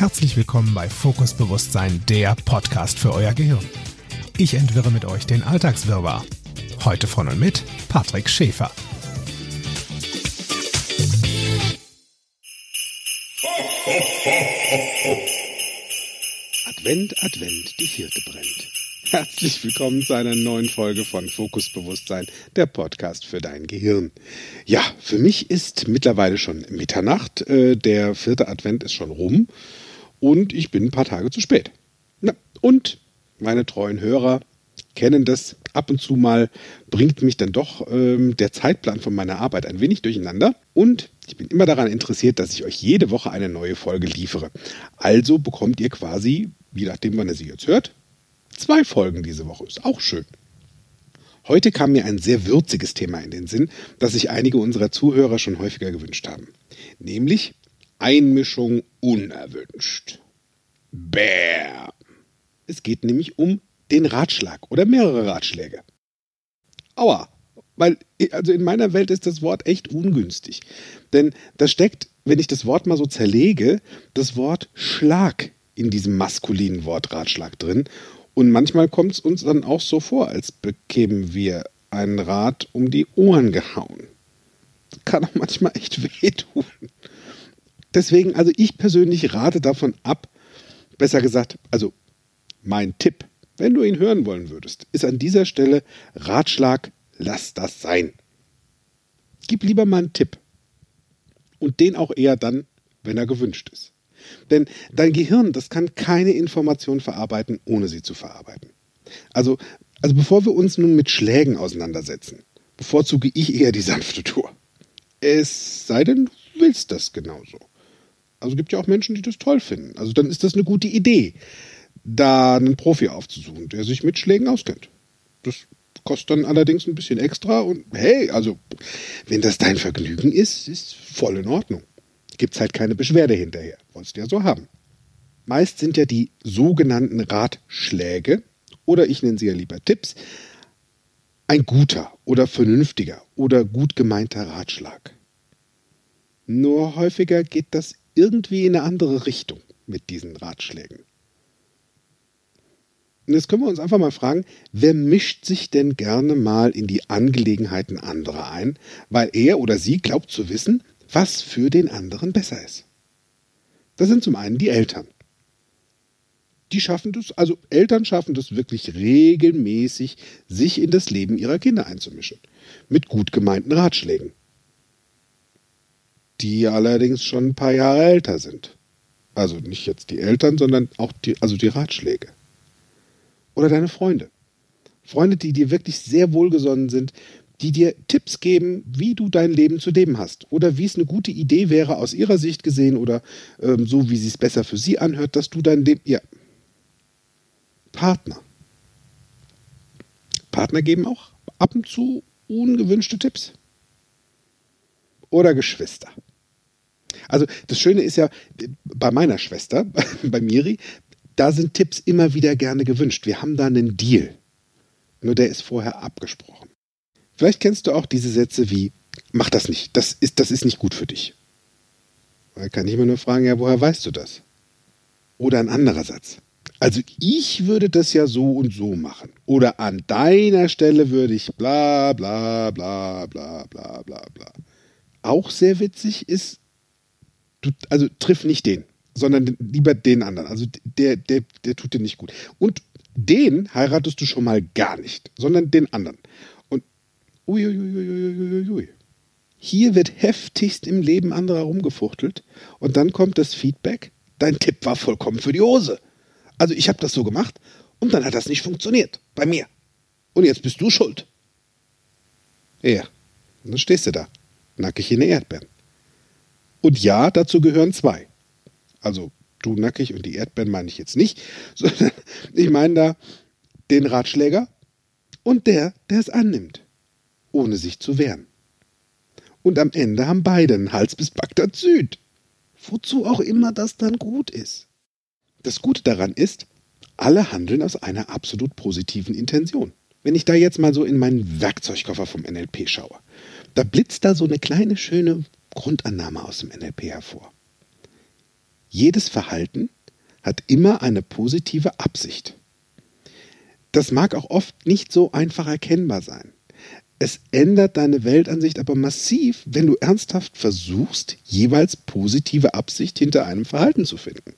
Herzlich willkommen bei Fokus Bewusstsein, der Podcast für euer Gehirn. Ich entwirre mit euch den Alltagswirrwarr. Heute von und mit Patrick Schäfer. Advent, Advent, die vierte brennt. Herzlich willkommen zu einer neuen Folge von Fokus Bewusstsein, der Podcast für dein Gehirn. Ja, für mich ist mittlerweile schon Mitternacht, äh, der vierte Advent ist schon rum und ich bin ein paar Tage zu spät. Na, und meine treuen Hörer kennen das ab und zu mal, bringt mich dann doch ähm, der Zeitplan von meiner Arbeit ein wenig durcheinander und ich bin immer daran interessiert, dass ich euch jede Woche eine neue Folge liefere. Also bekommt ihr quasi, je nachdem wann ihr sie jetzt hört, zwei Folgen diese Woche. Ist auch schön. Heute kam mir ein sehr würziges Thema in den Sinn, das sich einige unserer Zuhörer schon häufiger gewünscht haben. Nämlich Einmischung unerwünscht. Bär. Es geht nämlich um den Ratschlag oder mehrere Ratschläge. Aua. Weil, also in meiner Welt ist das Wort echt ungünstig. Denn da steckt, wenn ich das Wort mal so zerlege, das Wort Schlag in diesem maskulinen Wort Ratschlag drin. Und manchmal kommt es uns dann auch so vor, als bekämen wir einen Rat um die Ohren gehauen. Kann auch manchmal echt wehtun. Deswegen, also ich persönlich rate davon ab, besser gesagt, also mein Tipp, wenn du ihn hören wollen würdest, ist an dieser Stelle Ratschlag, lass das sein. Gib lieber mal einen Tipp. Und den auch eher dann, wenn er gewünscht ist. Denn dein Gehirn, das kann keine Information verarbeiten, ohne sie zu verarbeiten. Also, also bevor wir uns nun mit Schlägen auseinandersetzen, bevorzuge ich eher die sanfte Tour. Es sei denn, du willst das genauso. Also gibt ja auch Menschen, die das toll finden. Also dann ist das eine gute Idee, da einen Profi aufzusuchen, der sich mit Schlägen auskennt. Das kostet dann allerdings ein bisschen extra und hey, also wenn das dein Vergnügen ist, ist voll in Ordnung gibt es halt keine Beschwerde hinterher. Wolltest du ja so haben. Meist sind ja die sogenannten Ratschläge, oder ich nenne sie ja lieber Tipps, ein guter oder vernünftiger oder gut gemeinter Ratschlag. Nur häufiger geht das irgendwie in eine andere Richtung mit diesen Ratschlägen. Und jetzt können wir uns einfach mal fragen, wer mischt sich denn gerne mal in die Angelegenheiten anderer ein, weil er oder sie glaubt zu wissen, was für den anderen besser ist. Das sind zum einen die Eltern. Die schaffen das, also Eltern schaffen das wirklich regelmäßig, sich in das Leben ihrer Kinder einzumischen. Mit gut gemeinten Ratschlägen. Die allerdings schon ein paar Jahre älter sind. Also nicht jetzt die Eltern, sondern auch die, also die Ratschläge. Oder deine Freunde. Freunde, die dir wirklich sehr wohlgesonnen sind, die dir Tipps geben, wie du dein Leben zu leben hast oder wie es eine gute Idee wäre aus ihrer Sicht gesehen oder ähm, so, wie sie es besser für sie anhört, dass du dein Leben. Ja. Partner. Partner geben auch ab und zu ungewünschte Tipps. Oder Geschwister. Also das Schöne ist ja, bei meiner Schwester, bei Miri, da sind Tipps immer wieder gerne gewünscht. Wir haben da einen Deal. Nur der ist vorher abgesprochen. Vielleicht kennst du auch diese Sätze wie, mach das nicht, das ist, das ist nicht gut für dich. Da kann ich mir nur fragen, ja, woher weißt du das? Oder ein anderer Satz. Also ich würde das ja so und so machen. Oder an deiner Stelle würde ich bla bla bla bla bla bla bla. Auch sehr witzig ist, du, also triff nicht den, sondern lieber den anderen. Also der, der, der tut dir nicht gut. Und den heiratest du schon mal gar nicht, sondern den anderen. Uiuiuiuiui. Hier wird heftigst im Leben anderer rumgefuchtelt und dann kommt das Feedback, dein Tipp war vollkommen für die Hose. Also ich habe das so gemacht und dann hat das nicht funktioniert. Bei mir. Und jetzt bist du schuld. Ja, und dann stehst du da, nackig in den Erdbeeren. Und ja, dazu gehören zwei. Also du nackig und die Erdbeeren meine ich jetzt nicht, sondern ich meine da den Ratschläger und der, der es annimmt ohne sich zu wehren. Und am Ende haben beide einen Hals bis Bagdad Süd. Wozu auch immer das dann gut ist. Das Gute daran ist, alle handeln aus einer absolut positiven Intention. Wenn ich da jetzt mal so in meinen Werkzeugkoffer vom NLP schaue, da blitzt da so eine kleine schöne Grundannahme aus dem NLP hervor. Jedes Verhalten hat immer eine positive Absicht. Das mag auch oft nicht so einfach erkennbar sein. Es ändert deine Weltansicht aber massiv, wenn du ernsthaft versuchst, jeweils positive Absicht hinter einem Verhalten zu finden.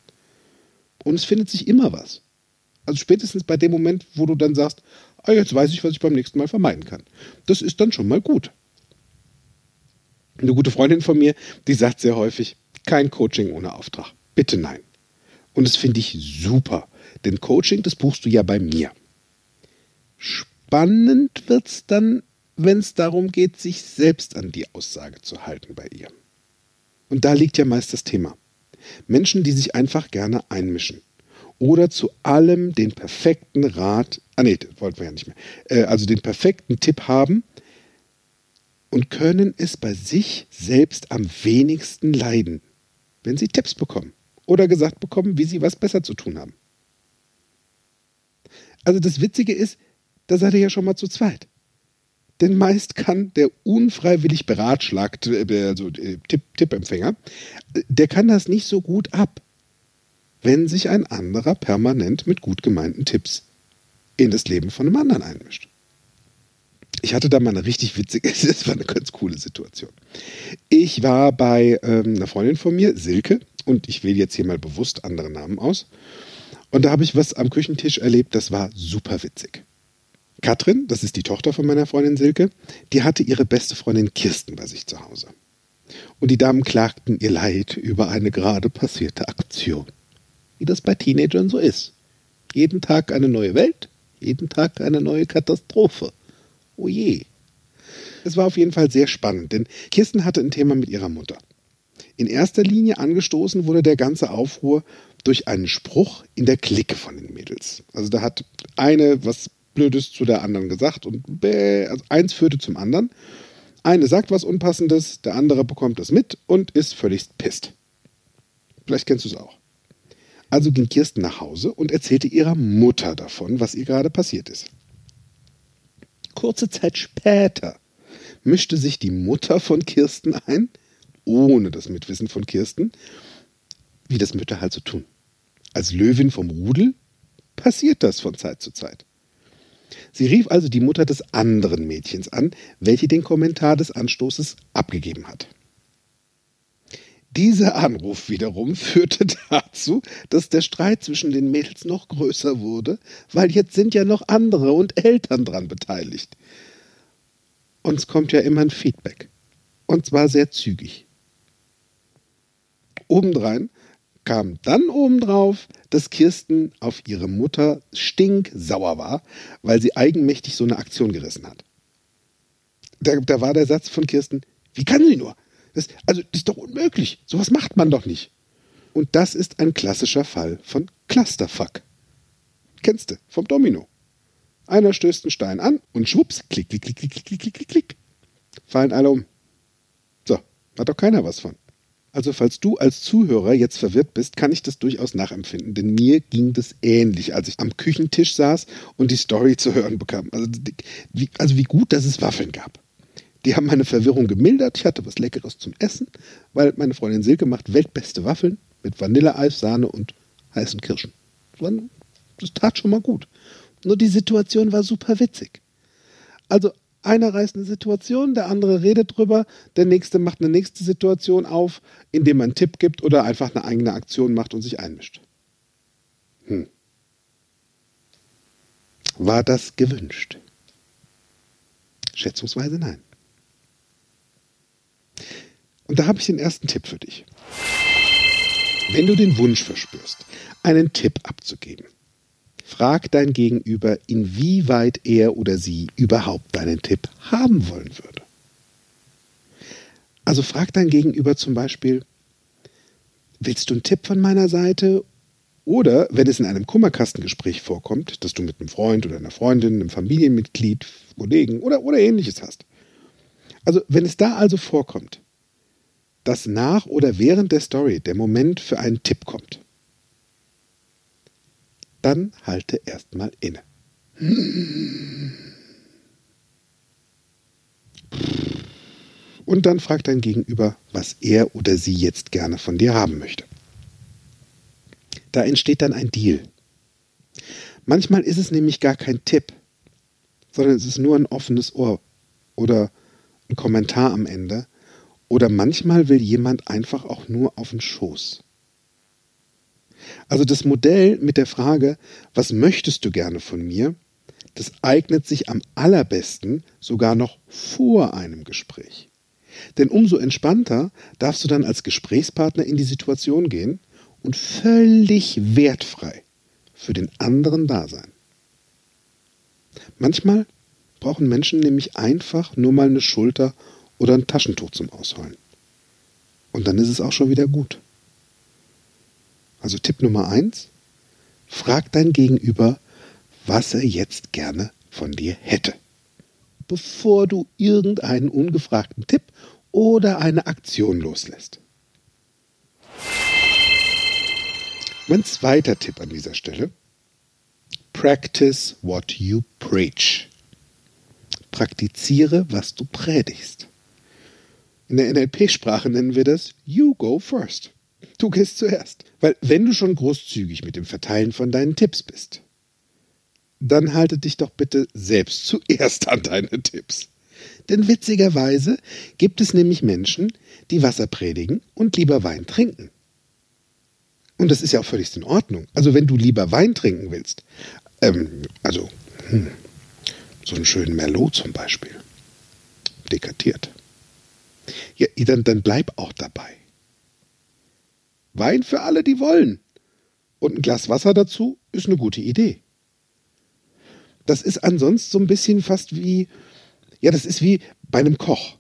Und es findet sich immer was. Also spätestens bei dem Moment, wo du dann sagst, ah, jetzt weiß ich, was ich beim nächsten Mal vermeiden kann. Das ist dann schon mal gut. Eine gute Freundin von mir, die sagt sehr häufig, kein Coaching ohne Auftrag. Bitte nein. Und das finde ich super, denn Coaching, das buchst du ja bei mir. Spannend wird es dann, wenn es darum geht, sich selbst an die Aussage zu halten bei ihr. Und da liegt ja meist das Thema. Menschen, die sich einfach gerne einmischen oder zu allem den perfekten Rat, ah nee, wollten wir ja nicht mehr, äh, also den perfekten Tipp haben und können es bei sich selbst am wenigsten leiden, wenn sie Tipps bekommen oder gesagt bekommen, wie sie was besser zu tun haben. Also das Witzige ist, da seid ihr ja schon mal zu zweit. Denn meist kann der unfreiwillig beratschlagte, äh, also äh, Tipp, Tippempfänger, der kann das nicht so gut ab, wenn sich ein anderer permanent mit gut gemeinten Tipps in das Leben von einem anderen einmischt. Ich hatte da mal eine richtig witzige, das war eine ganz coole Situation. Ich war bei ähm, einer Freundin von mir, Silke, und ich wähle jetzt hier mal bewusst andere Namen aus. Und da habe ich was am Küchentisch erlebt, das war super witzig. Katrin, das ist die Tochter von meiner Freundin Silke, die hatte ihre beste Freundin Kirsten bei sich zu Hause. Und die Damen klagten ihr Leid über eine gerade passierte Aktion. Wie das bei Teenagern so ist. Jeden Tag eine neue Welt, jeden Tag eine neue Katastrophe. Oh je. Es war auf jeden Fall sehr spannend, denn Kirsten hatte ein Thema mit ihrer Mutter. In erster Linie angestoßen wurde der ganze Aufruhr durch einen Spruch in der Clique von den Mädels. Also da hat eine was Blödes zu der anderen gesagt und bäh, also eins führte zum anderen. Eine sagt was Unpassendes, der andere bekommt es mit und ist völlig pisst. Vielleicht kennst du es auch. Also ging Kirsten nach Hause und erzählte ihrer Mutter davon, was ihr gerade passiert ist. Kurze Zeit später mischte sich die Mutter von Kirsten ein, ohne das Mitwissen von Kirsten, wie das Mütter halt so tun. Als Löwin vom Rudel passiert das von Zeit zu Zeit. Sie rief also die Mutter des anderen Mädchens an, welche den Kommentar des Anstoßes abgegeben hat. Dieser Anruf wiederum führte dazu, dass der Streit zwischen den Mädels noch größer wurde, weil jetzt sind ja noch andere und Eltern dran beteiligt. Uns kommt ja immer ein Feedback. Und zwar sehr zügig. Obendrein kam dann obendrauf, dass Kirsten auf ihre Mutter stinksauer war, weil sie eigenmächtig so eine Aktion gerissen hat. Da, da war der Satz von Kirsten, wie kann sie nur? Das, also, das ist doch unmöglich. Sowas macht man doch nicht. Und das ist ein klassischer Fall von Clusterfuck. Kennst du, vom Domino. Einer stößt einen Stein an und schwupps, klick, klick, klick, klick, klick, klick, klick, klick. Fallen alle um. So, hat doch keiner was von. Also falls du als Zuhörer jetzt verwirrt bist, kann ich das durchaus nachempfinden, denn mir ging das ähnlich, als ich am Küchentisch saß und die Story zu hören bekam. Also also wie gut, dass es Waffeln gab. Die haben meine Verwirrung gemildert. Ich hatte was Leckeres zum Essen, weil meine Freundin Silke macht weltbeste Waffeln mit Vanilleeis, Sahne und heißen Kirschen. Das tat schon mal gut. Nur die Situation war super witzig. Also einer reißt eine Situation, der andere redet drüber, der nächste macht eine nächste Situation auf, indem man einen Tipp gibt oder einfach eine eigene Aktion macht und sich einmischt. Hm. War das gewünscht? Schätzungsweise nein. Und da habe ich den ersten Tipp für dich. Wenn du den Wunsch verspürst, einen Tipp abzugeben, Frag dein Gegenüber, inwieweit er oder sie überhaupt deinen Tipp haben wollen würde. Also frag dein Gegenüber zum Beispiel, willst du einen Tipp von meiner Seite? Oder wenn es in einem Kummerkastengespräch vorkommt, dass du mit einem Freund oder einer Freundin, einem Familienmitglied, Kollegen oder, oder ähnliches hast. Also wenn es da also vorkommt, dass nach oder während der Story der Moment für einen Tipp kommt, dann halte erstmal inne. Und dann frag dein Gegenüber, was er oder sie jetzt gerne von dir haben möchte. Da entsteht dann ein Deal. Manchmal ist es nämlich gar kein Tipp, sondern es ist nur ein offenes Ohr oder ein Kommentar am Ende. Oder manchmal will jemand einfach auch nur auf den Schoß. Also das Modell mit der Frage, was möchtest du gerne von mir, das eignet sich am allerbesten sogar noch vor einem Gespräch. Denn umso entspannter darfst du dann als Gesprächspartner in die Situation gehen und völlig wertfrei für den anderen da sein. Manchmal brauchen Menschen nämlich einfach nur mal eine Schulter oder ein Taschentuch zum Ausholen. Und dann ist es auch schon wieder gut. Also Tipp Nummer eins, frag dein Gegenüber, was er jetzt gerne von dir hätte, bevor du irgendeinen ungefragten Tipp oder eine Aktion loslässt. Mein zweiter Tipp an dieser Stelle. Practice what you preach. Praktiziere, was du predigst. In der NLP-Sprache nennen wir das You go first. Du gehst zuerst. Weil wenn du schon großzügig mit dem Verteilen von deinen Tipps bist, dann halte dich doch bitte selbst zuerst an deine Tipps. Denn witzigerweise gibt es nämlich Menschen, die Wasser predigen und lieber Wein trinken. Und das ist ja auch völlig in Ordnung. Also wenn du lieber Wein trinken willst, ähm, also hm, so einen schönen Merlot zum Beispiel, dekatiert, ja, dann, dann bleib auch dabei. Wein für alle, die wollen. Und ein Glas Wasser dazu ist eine gute Idee. Das ist ansonsten so ein bisschen fast wie, ja, das ist wie bei einem Koch,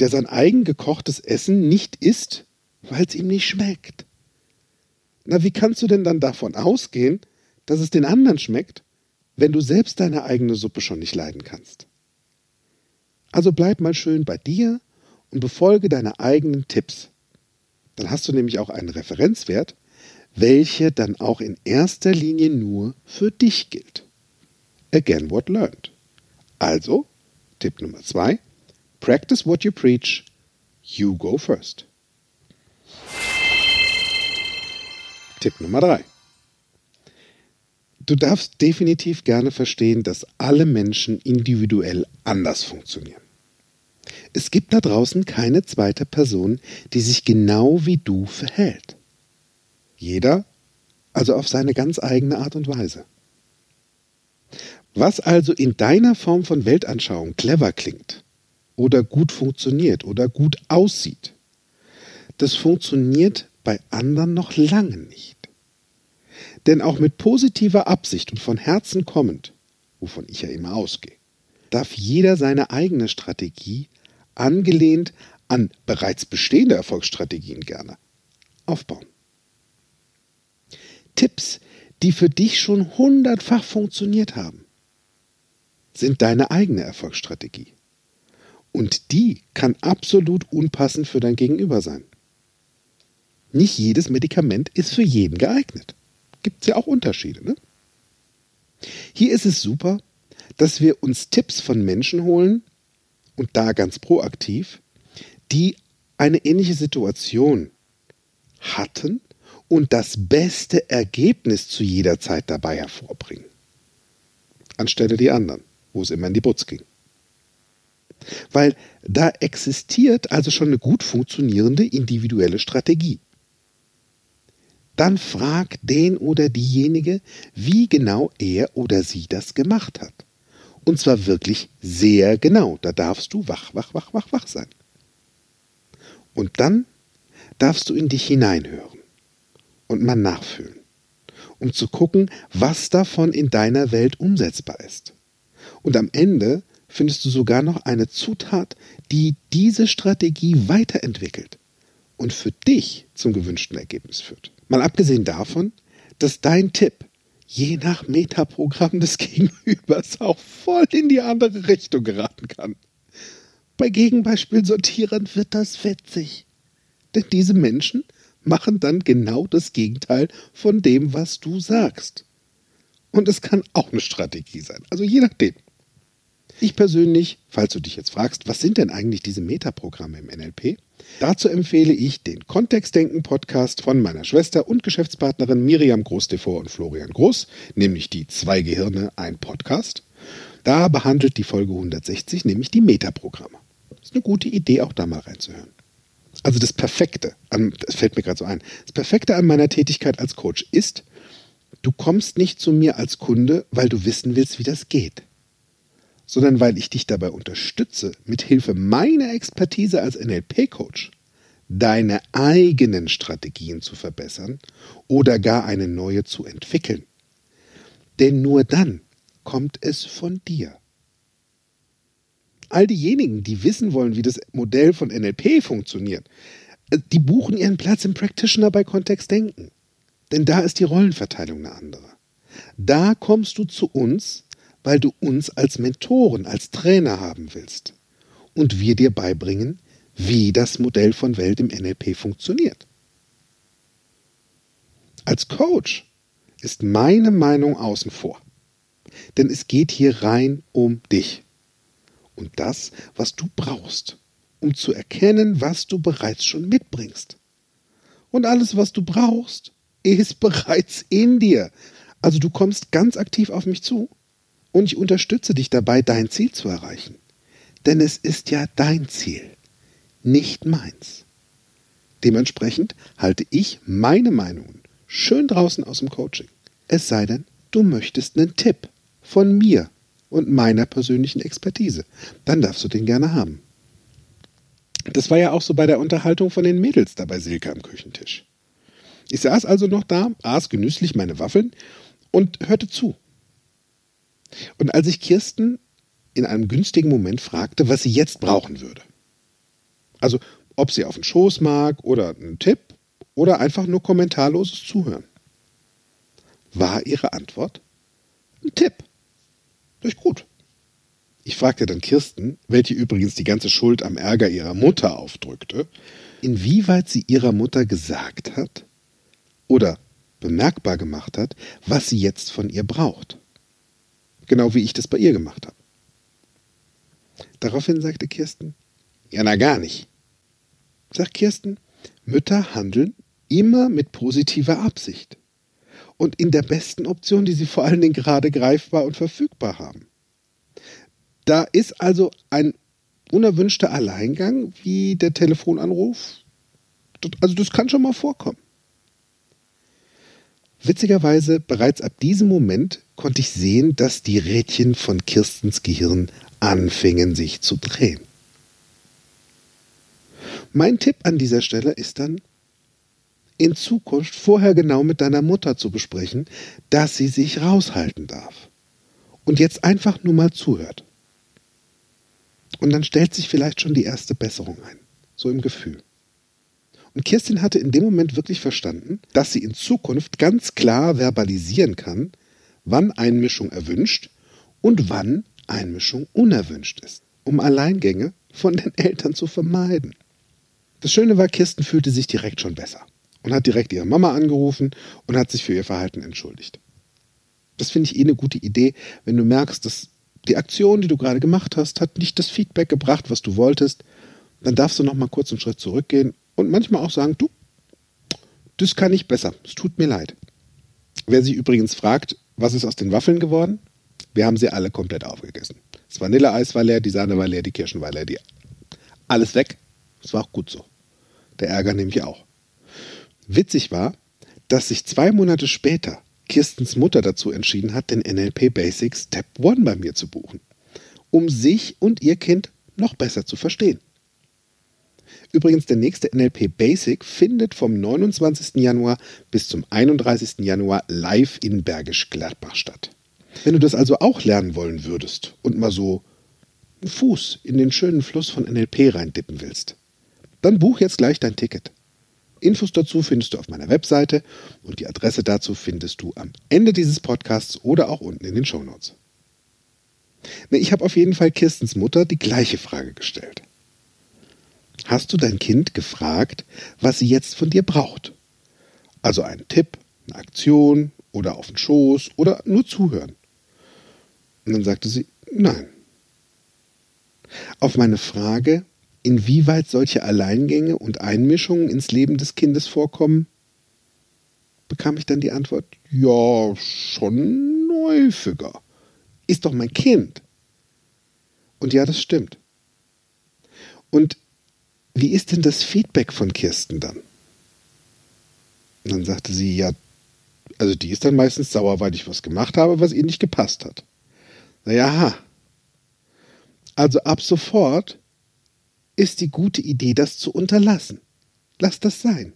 der sein eigen gekochtes Essen nicht isst, weil es ihm nicht schmeckt. Na, wie kannst du denn dann davon ausgehen, dass es den anderen schmeckt, wenn du selbst deine eigene Suppe schon nicht leiden kannst? Also bleib mal schön bei dir und befolge deine eigenen Tipps. Dann hast du nämlich auch einen Referenzwert, welcher dann auch in erster Linie nur für dich gilt. Again what learned. Also, Tipp Nummer zwei, practice what you preach, you go first. Tipp Nummer drei. Du darfst definitiv gerne verstehen, dass alle Menschen individuell anders funktionieren. Es gibt da draußen keine zweite Person, die sich genau wie du verhält. Jeder also auf seine ganz eigene Art und Weise. Was also in deiner Form von Weltanschauung clever klingt oder gut funktioniert oder gut aussieht, das funktioniert bei anderen noch lange nicht. Denn auch mit positiver Absicht und von Herzen kommend, wovon ich ja immer ausgehe, darf jeder seine eigene Strategie angelehnt an bereits bestehende Erfolgsstrategien gerne aufbauen. Tipps, die für dich schon hundertfach funktioniert haben, sind deine eigene Erfolgsstrategie. Und die kann absolut unpassend für dein Gegenüber sein. Nicht jedes Medikament ist für jeden geeignet. Gibt es ja auch Unterschiede. Ne? Hier ist es super, dass wir uns Tipps von Menschen holen, und da ganz proaktiv, die eine ähnliche Situation hatten und das beste Ergebnis zu jeder Zeit dabei hervorbringen. Anstelle die anderen, wo es immer in die Butz ging. Weil da existiert also schon eine gut funktionierende individuelle Strategie. Dann frag den oder diejenige, wie genau er oder sie das gemacht hat. Und zwar wirklich sehr genau. Da darfst du wach, wach, wach, wach, wach sein. Und dann darfst du in dich hineinhören und mal nachfühlen, um zu gucken, was davon in deiner Welt umsetzbar ist. Und am Ende findest du sogar noch eine Zutat, die diese Strategie weiterentwickelt und für dich zum gewünschten Ergebnis führt. Mal abgesehen davon, dass dein Tipp je nach Metaprogramm des Gegenübers auch voll in die andere Richtung geraten kann. Bei Gegenbeispielsortierern wird das witzig. Denn diese Menschen machen dann genau das Gegenteil von dem, was du sagst. Und es kann auch eine Strategie sein. Also je nachdem. Ich persönlich, falls du dich jetzt fragst, was sind denn eigentlich diese Metaprogramme im NLP? Dazu empfehle ich den Kontextdenken-Podcast von meiner Schwester und Geschäftspartnerin Miriam Groß-Devor und Florian Groß, nämlich die Zwei Gehirne, ein Podcast. Da behandelt die Folge 160 nämlich die Metaprogramme. Ist eine gute Idee, auch da mal reinzuhören. Also das Perfekte, an, das fällt mir gerade so ein, das Perfekte an meiner Tätigkeit als Coach ist, du kommst nicht zu mir als Kunde, weil du wissen willst, wie das geht sondern weil ich dich dabei unterstütze, mit Hilfe meiner Expertise als NLP-Coach deine eigenen Strategien zu verbessern oder gar eine neue zu entwickeln. Denn nur dann kommt es von dir. All diejenigen, die wissen wollen, wie das Modell von NLP funktioniert, äh, die buchen ihren Platz im Practitioner bei Kontext Denken. Denn da ist die Rollenverteilung eine andere. Da kommst du zu uns, weil du uns als Mentoren, als Trainer haben willst und wir dir beibringen, wie das Modell von Welt im NLP funktioniert. Als Coach ist meine Meinung außen vor, denn es geht hier rein um dich und das, was du brauchst, um zu erkennen, was du bereits schon mitbringst. Und alles, was du brauchst, ist bereits in dir. Also du kommst ganz aktiv auf mich zu und ich unterstütze dich dabei, dein Ziel zu erreichen. Denn es ist ja dein Ziel, nicht meins. Dementsprechend halte ich meine Meinungen schön draußen aus dem Coaching. Es sei denn, du möchtest einen Tipp von mir und meiner persönlichen Expertise. Dann darfst du den gerne haben. Das war ja auch so bei der Unterhaltung von den Mädels da bei Silke am Küchentisch. Ich saß also noch da, aß genüsslich meine Waffeln und hörte zu. Und als ich Kirsten in einem günstigen Moment fragte, was sie jetzt brauchen würde. Also ob sie auf den Schoß mag oder einen Tipp oder einfach nur kommentarloses Zuhören. War ihre Antwort ein Tipp. Durch gut. Ich fragte dann Kirsten, welche übrigens die ganze Schuld am Ärger ihrer Mutter aufdrückte, inwieweit sie ihrer Mutter gesagt hat oder bemerkbar gemacht hat, was sie jetzt von ihr braucht. Genau wie ich das bei ihr gemacht habe. Daraufhin sagte Kirsten, ja, na gar nicht. Sagt Kirsten, Mütter handeln immer mit positiver Absicht und in der besten Option, die sie vor allen Dingen gerade greifbar und verfügbar haben. Da ist also ein unerwünschter Alleingang wie der Telefonanruf. Also das kann schon mal vorkommen. Witzigerweise, bereits ab diesem Moment konnte ich sehen, dass die Rädchen von Kirstens Gehirn anfingen sich zu drehen. Mein Tipp an dieser Stelle ist dann, in Zukunft vorher genau mit deiner Mutter zu besprechen, dass sie sich raushalten darf. Und jetzt einfach nur mal zuhört. Und dann stellt sich vielleicht schon die erste Besserung ein. So im Gefühl. Und Kirstin hatte in dem Moment wirklich verstanden, dass sie in Zukunft ganz klar verbalisieren kann, wann Einmischung erwünscht und wann Einmischung unerwünscht ist, um Alleingänge von den Eltern zu vermeiden. Das Schöne war, Kirsten fühlte sich direkt schon besser und hat direkt ihre Mama angerufen und hat sich für ihr Verhalten entschuldigt. Das finde ich eh eine gute Idee, wenn du merkst, dass die Aktion, die du gerade gemacht hast, hat nicht das Feedback gebracht, was du wolltest, dann darfst du noch mal kurz einen Schritt zurückgehen und manchmal auch sagen, du, das kann ich besser, es tut mir leid. Wer sich übrigens fragt, was ist aus den Waffeln geworden? Wir haben sie alle komplett aufgegessen. Das Vanilleeis war leer, die Sahne war leer, die Kirschen war leer, die alles weg. Das war auch gut so. Der Ärger nehme ich auch. Witzig war, dass sich zwei Monate später Kirstens Mutter dazu entschieden hat, den NLP Basics Step 1 bei mir zu buchen, um sich und ihr Kind noch besser zu verstehen. Übrigens, der nächste NLP Basic findet vom 29. Januar bis zum 31. Januar live in Bergisch Gladbach statt. Wenn du das also auch lernen wollen würdest und mal so einen Fuß in den schönen Fluss von NLP reindippen willst, dann buch jetzt gleich dein Ticket. Infos dazu findest du auf meiner Webseite und die Adresse dazu findest du am Ende dieses Podcasts oder auch unten in den Shownotes. Ich habe auf jeden Fall Kirstens Mutter die gleiche Frage gestellt. Hast du dein Kind gefragt, was sie jetzt von dir braucht? Also einen Tipp, eine Aktion oder auf den Schoß oder nur zuhören? Und dann sagte sie, nein. Auf meine Frage, inwieweit solche Alleingänge und Einmischungen ins Leben des Kindes vorkommen, bekam ich dann die Antwort, ja, schon häufiger. Ist doch mein Kind. Und ja, das stimmt. Und wie ist denn das Feedback von Kirsten dann? Und dann sagte sie, ja, also die ist dann meistens sauer, weil ich was gemacht habe, was ihr nicht gepasst hat. Naja, also ab sofort ist die gute Idee, das zu unterlassen. Lass das sein.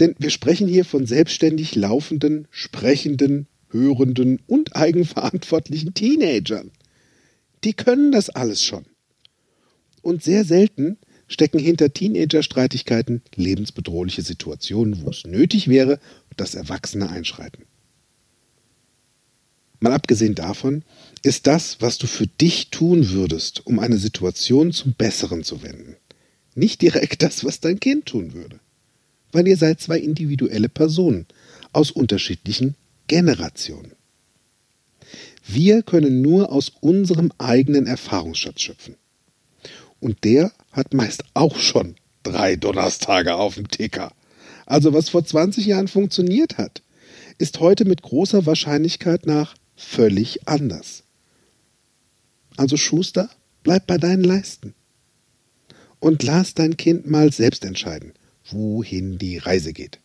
Denn wir sprechen hier von selbstständig laufenden, sprechenden, hörenden und eigenverantwortlichen Teenagern. Die können das alles schon. Und sehr selten stecken hinter Teenager-Streitigkeiten lebensbedrohliche Situationen, wo es nötig wäre, dass Erwachsene einschreiten. Mal abgesehen davon ist das, was du für dich tun würdest, um eine Situation zum Besseren zu wenden, nicht direkt das, was dein Kind tun würde. Weil ihr seid zwei individuelle Personen aus unterschiedlichen Generationen. Wir können nur aus unserem eigenen Erfahrungsschatz schöpfen. Und der hat meist auch schon drei Donnerstage auf dem Ticker. Also was vor 20 Jahren funktioniert hat, ist heute mit großer Wahrscheinlichkeit nach völlig anders. Also Schuster, bleib bei deinen Leisten. Und lass dein Kind mal selbst entscheiden, wohin die Reise geht.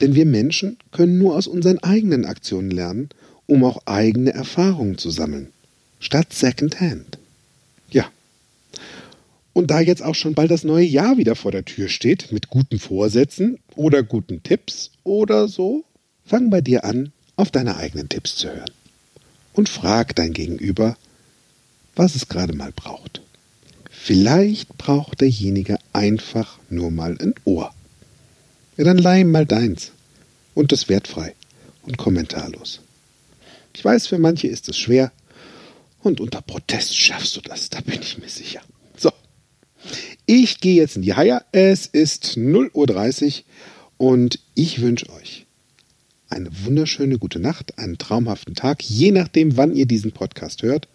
Denn wir Menschen können nur aus unseren eigenen Aktionen lernen, um auch eigene Erfahrungen zu sammeln, statt Secondhand. Und da jetzt auch schon bald das neue Jahr wieder vor der Tür steht, mit guten Vorsätzen oder guten Tipps oder so, fang bei dir an, auf deine eigenen Tipps zu hören. Und frag dein Gegenüber, was es gerade mal braucht. Vielleicht braucht derjenige einfach nur mal ein Ohr. Ja, dann leih mal deins. Und das wertfrei und kommentarlos. Ich weiß, für manche ist es schwer. Und unter Protest schaffst du das, da bin ich mir sicher. Ich gehe jetzt in die Haie. Es ist 0.30 Uhr und ich wünsche euch eine wunderschöne gute Nacht, einen traumhaften Tag, je nachdem, wann ihr diesen Podcast hört.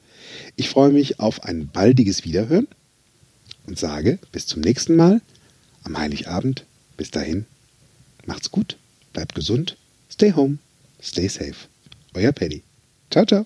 Ich freue mich auf ein baldiges Wiederhören und sage bis zum nächsten Mal am Heiligabend. Bis dahin, macht's gut, bleibt gesund, stay home, stay safe. Euer Paddy. Ciao, ciao.